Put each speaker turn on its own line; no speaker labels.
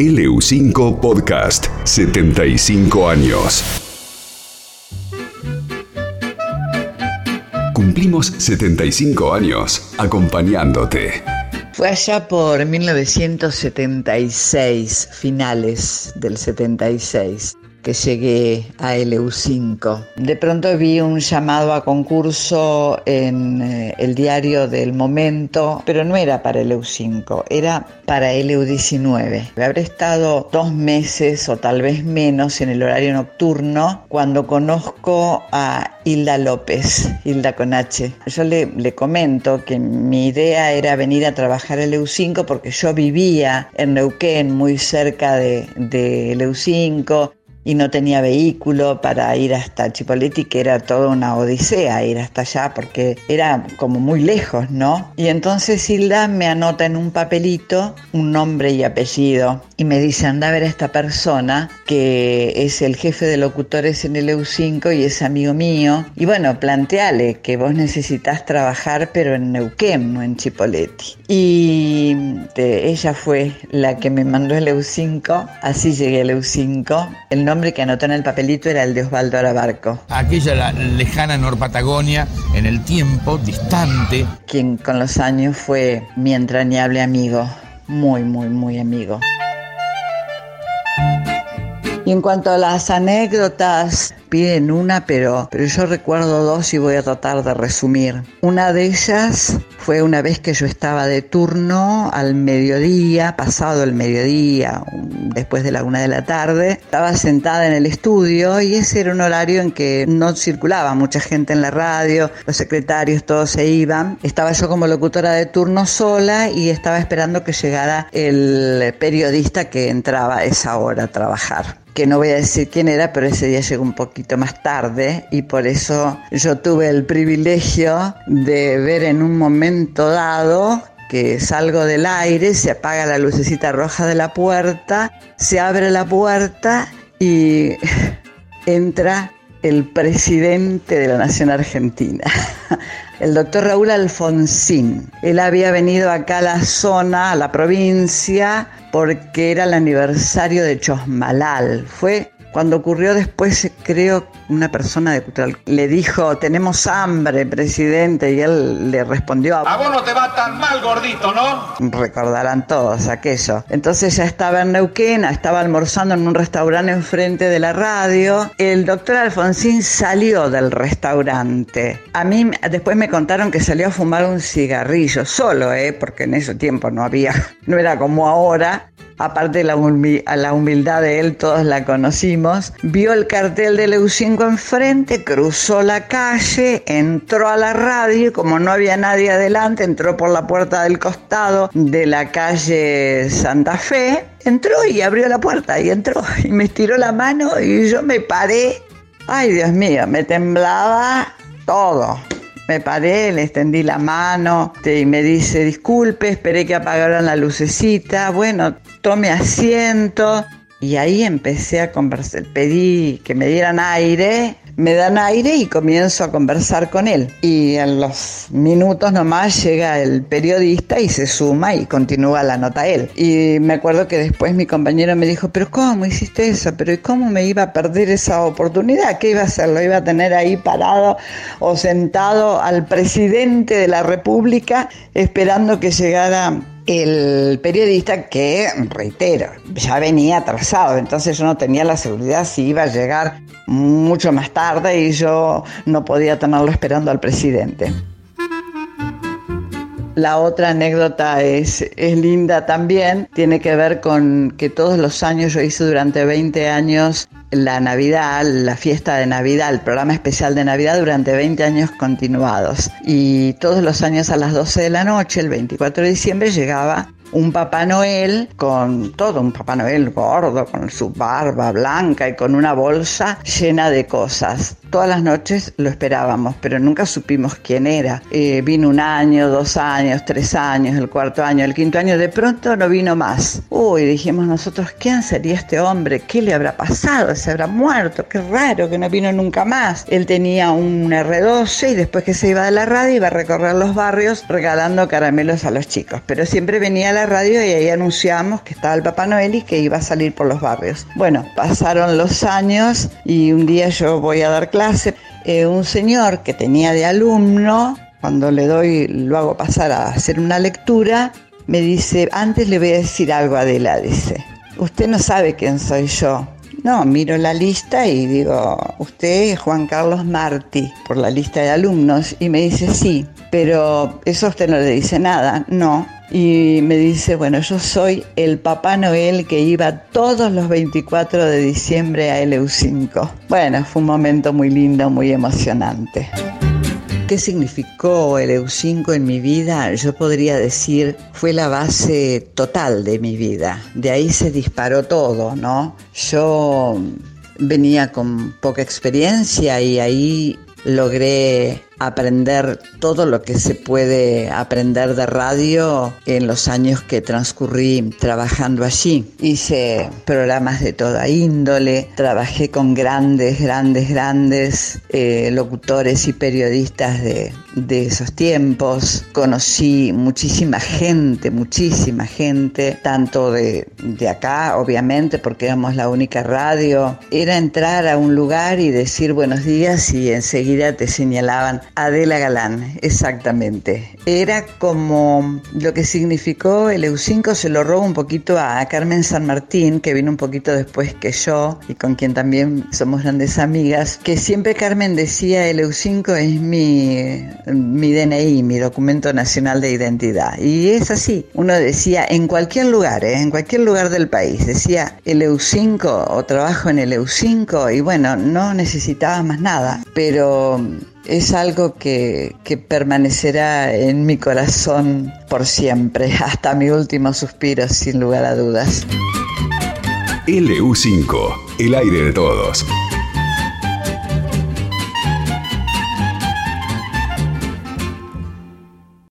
LU5 Podcast 75 años. Cumplimos 75 años acompañándote.
Fue allá por 1976, finales del 76 que llegué a LU5. De pronto vi un llamado a concurso en eh, el diario del momento, pero no era para LU5, era para LU19. Habré estado dos meses o tal vez menos en el horario nocturno cuando conozco a Hilda López, Hilda con H. Yo le, le comento que mi idea era venir a trabajar a LU5 porque yo vivía en Neuquén, muy cerca de, de LU5 y no tenía vehículo para ir hasta Chipoleti, que era toda una odisea ir hasta allá porque era como muy lejos, ¿no? Y entonces Hilda me anota en un papelito un nombre y apellido y me dice, anda a ver a esta persona que es el jefe de locutores en el EU5 y es amigo mío. Y bueno, planteale que vos necesitas trabajar pero en Neuquén, no en Chipoleti. Y ella fue la que me mandó el EU5, así llegué al EU5. El nombre que anotó en el papelito era el de Osvaldo Arabarco.
Aquella lejana Norpatagonia, en el tiempo, distante.
Quien con los años fue mi entrañable amigo, muy, muy, muy amigo. Y en cuanto a las anécdotas, piden una, pero, pero yo recuerdo dos y voy a tratar de resumir. Una de ellas fue una vez que yo estaba de turno al mediodía, pasado el mediodía, después de la una de la tarde. Estaba sentada en el estudio y ese era un horario en que no circulaba mucha gente en la radio, los secretarios todos se iban. Estaba yo como locutora de turno sola y estaba esperando que llegara el periodista que entraba a esa hora a trabajar que no voy a decir quién era, pero ese día llegó un poquito más tarde y por eso yo tuve el privilegio de ver en un momento dado que salgo del aire, se apaga la lucecita roja de la puerta, se abre la puerta y entra el presidente de la Nación Argentina, el doctor Raúl Alfonsín. Él había venido acá a la zona, a la provincia, porque era el aniversario de Chosmalal. Fue cuando ocurrió después, creo, una persona de Cultural le dijo, tenemos hambre, presidente, y él le respondió,
a vos no te va tan mal, gordito, ¿no?
Recordarán todos aquello. Entonces ya estaba en Neuquén, estaba almorzando en un restaurante enfrente de la radio. El doctor Alfonsín salió del restaurante. A mí después me contaron que salió a fumar un cigarrillo, solo, ¿eh? porque en ese tiempo no había, no era como ahora aparte la, la humildad de él, todos la conocimos, vio el cartel de EU5 enfrente, cruzó la calle, entró a la radio y como no había nadie adelante, entró por la puerta del costado de la calle Santa Fe, entró y abrió la puerta y entró y me estiró la mano y yo me paré. Ay, Dios mío, me temblaba todo. Me paré, le extendí la mano y me dice, disculpe, esperé que apagaran la lucecita. Bueno, tome asiento. Y ahí empecé a conversar, pedí que me dieran aire, me dan aire y comienzo a conversar con él. Y en los minutos nomás llega el periodista y se suma y continúa la nota él. Y me acuerdo que después mi compañero me dijo, pero ¿cómo hiciste eso? ¿Pero cómo me iba a perder esa oportunidad? ¿Qué iba a hacer? ¿Lo iba a tener ahí parado o sentado al presidente de la República esperando que llegara el periodista que, reitero, ya venía atrasado, entonces yo no tenía la seguridad si iba a llegar mucho más tarde y yo no podía tenerlo esperando al presidente. La otra anécdota es, es linda también, tiene que ver con que todos los años, yo hice durante 20 años la Navidad, la fiesta de Navidad, el programa especial de Navidad durante 20 años continuados. Y todos los años a las 12 de la noche, el 24 de diciembre, llegaba un Papá Noel con todo, un Papá Noel gordo, con su barba blanca y con una bolsa llena de cosas. Todas las noches lo esperábamos, pero nunca supimos quién era. Eh, vino un año, dos años, tres años, el cuarto año, el quinto año, de pronto no vino más. Uy, dijimos nosotros, ¿quién sería este hombre? ¿Qué le habrá pasado? ¿Se habrá muerto? Qué raro que no vino nunca más. Él tenía un R12 y después que se iba de la radio iba a recorrer los barrios regalando caramelos a los chicos, pero siempre venía la radio y ahí anunciamos que estaba el Papá Noel y que iba a salir por los barrios. Bueno, pasaron los años y un día yo voy a dar clase. Eh, un señor que tenía de alumno, cuando le doy, lo hago pasar a hacer una lectura, me dice, antes le voy a decir algo a Adela, dice, usted no sabe quién soy yo. No, miro la lista y digo, usted es Juan Carlos Martí, por la lista de alumnos, y me dice, sí, pero eso usted no le dice nada, no. Y me dice, bueno, yo soy el Papá Noel que iba todos los 24 de diciembre a LU5. Bueno, fue un momento muy lindo, muy emocionante. ¿Qué significó el EU5 en mi vida? Yo podría decir, fue la base total de mi vida. De ahí se disparó todo, ¿no? Yo venía con poca experiencia y ahí logré aprender todo lo que se puede aprender de radio en los años que transcurrí trabajando allí. Hice programas de toda índole, trabajé con grandes, grandes, grandes eh, locutores y periodistas de, de esos tiempos. Conocí muchísima gente, muchísima gente, tanto de, de acá, obviamente, porque éramos la única radio. Era entrar a un lugar y decir buenos días y enseguida te señalaban Adela Galán, exactamente. Era como lo que significó el EU5, se lo robo un poquito a Carmen San Martín, que vino un poquito después que yo y con quien también somos grandes amigas, que siempre Carmen decía el EU5 es mi, mi DNI, mi documento nacional de identidad. Y es así, uno decía en cualquier lugar, ¿eh? en cualquier lugar del país, decía el EU5 o trabajo en el EU5 y bueno, no necesitaba más nada, pero es algo que, que, permanecerá en mi corazón por siempre, hasta mi último suspiro, sin lugar a dudas.
LU5, el aire de todos.